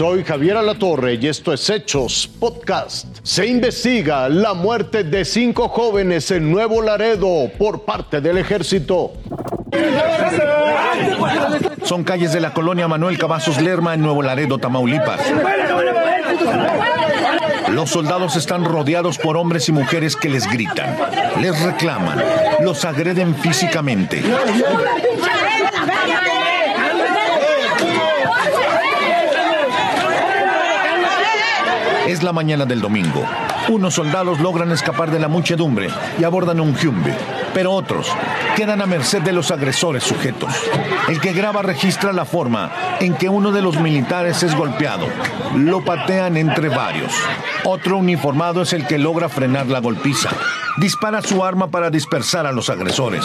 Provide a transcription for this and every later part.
Soy Javier Alatorre y esto es Hechos Podcast. Se investiga la muerte de cinco jóvenes en Nuevo Laredo por parte del ejército. Son calles de la colonia Manuel Cavazos Lerma en Nuevo Laredo, Tamaulipas. Los soldados están rodeados por hombres y mujeres que les gritan, les reclaman, los agreden físicamente. Es la mañana del domingo. Unos soldados logran escapar de la muchedumbre y abordan un Hyundai, pero otros quedan a merced de los agresores sujetos. El que graba registra la forma en que uno de los militares es golpeado. Lo patean entre varios. Otro uniformado es el que logra frenar la golpiza. Dispara su arma para dispersar a los agresores.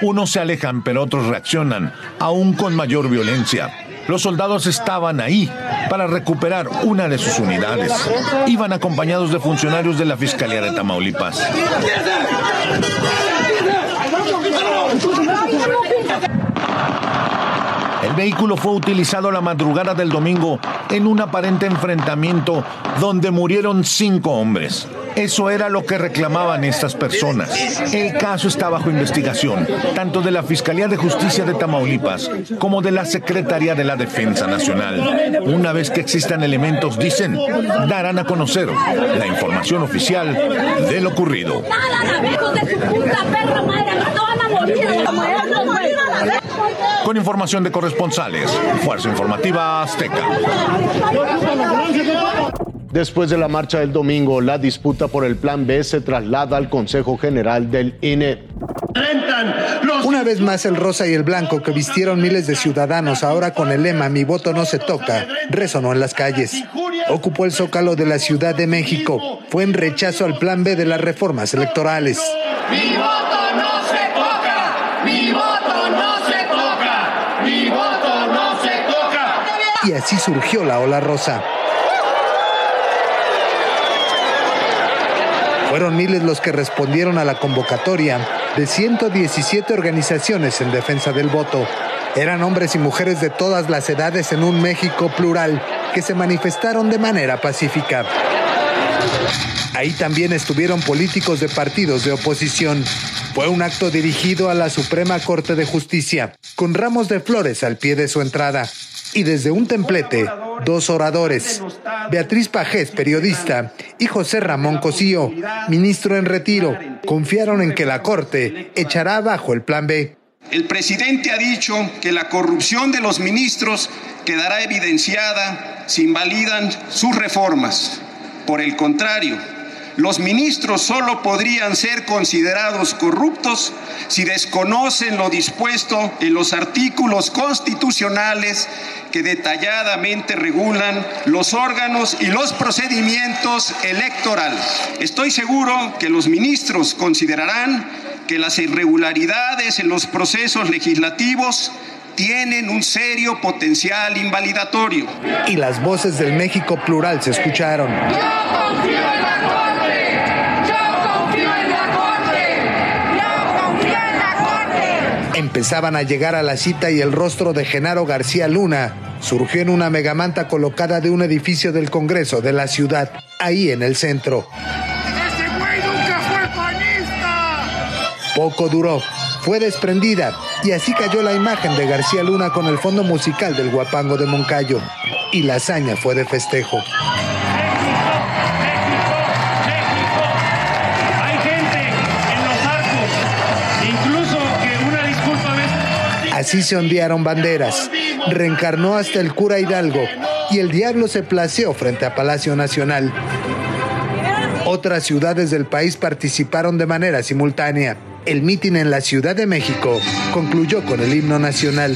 Unos se alejan, pero otros reaccionan, aún con mayor violencia. Los soldados estaban ahí para recuperar una de sus unidades. Iban acompañados de funcionarios de la Fiscalía de Tamaulipas. El vehículo fue utilizado la madrugada del domingo en un aparente enfrentamiento donde murieron cinco hombres. Eso era lo que reclamaban estas personas. El caso está bajo investigación, tanto de la Fiscalía de Justicia de Tamaulipas como de la Secretaría de la Defensa Nacional. Una vez que existan elementos, dicen, darán a conocer la información oficial de lo ocurrido. Con información de corresponsales, Fuerza Informativa Azteca. Después de la marcha del domingo, la disputa por el Plan B se traslada al Consejo General del INE. Una vez más el rosa y el blanco que vistieron miles de ciudadanos ahora con el lema Mi voto no se toca resonó en las calles. Ocupó el zócalo de la Ciudad de México. Fue en rechazo al Plan B de las reformas electorales. Mi Y así surgió la ola rosa. Fueron miles los que respondieron a la convocatoria de 117 organizaciones en defensa del voto. Eran hombres y mujeres de todas las edades en un México plural que se manifestaron de manera pacífica. Ahí también estuvieron políticos de partidos de oposición. Fue un acto dirigido a la Suprema Corte de Justicia, con ramos de flores al pie de su entrada. Y desde un templete, dos oradores, Beatriz Pajés, periodista, y José Ramón Cosío, ministro en retiro, confiaron en que la Corte echará abajo el plan B. El presidente ha dicho que la corrupción de los ministros quedará evidenciada si invalidan sus reformas. Por el contrario, los ministros solo podrían ser considerados corruptos si desconocen lo dispuesto en los artículos constitucionales que detalladamente regulan los órganos y los procedimientos electorales. Estoy seguro que los ministros considerarán que las irregularidades en los procesos legislativos tienen un serio potencial invalidatorio. Y las voces del México plural se escucharon. Empezaban a llegar a la cita y el rostro de Genaro García Luna surgió en una megamanta colocada de un edificio del Congreso de la ciudad, ahí en el centro. ¡Ese güey nunca fue panista! Poco duró, fue desprendida y así cayó la imagen de García Luna con el fondo musical del Guapango de Moncayo. Y la hazaña fue de festejo. Así se ondearon banderas, reencarnó hasta el cura Hidalgo y el diablo se placeó frente a Palacio Nacional. Otras ciudades del país participaron de manera simultánea. El mitin en la Ciudad de México concluyó con el himno nacional.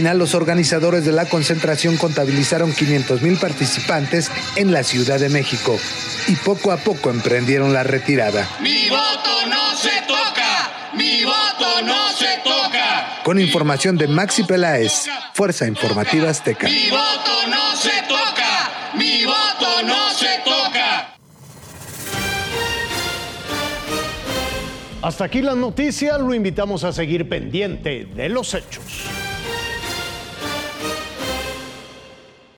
final, los organizadores de la concentración contabilizaron 500 mil participantes en la Ciudad de México y poco a poco emprendieron la retirada. ¡Mi voto no se toca! ¡Mi voto no se toca! Con información de Maxi Peláez, Fuerza Informativa Azteca. ¡Mi voto no se toca! ¡Mi voto no se toca! Hasta aquí las noticias, lo invitamos a seguir pendiente de los hechos.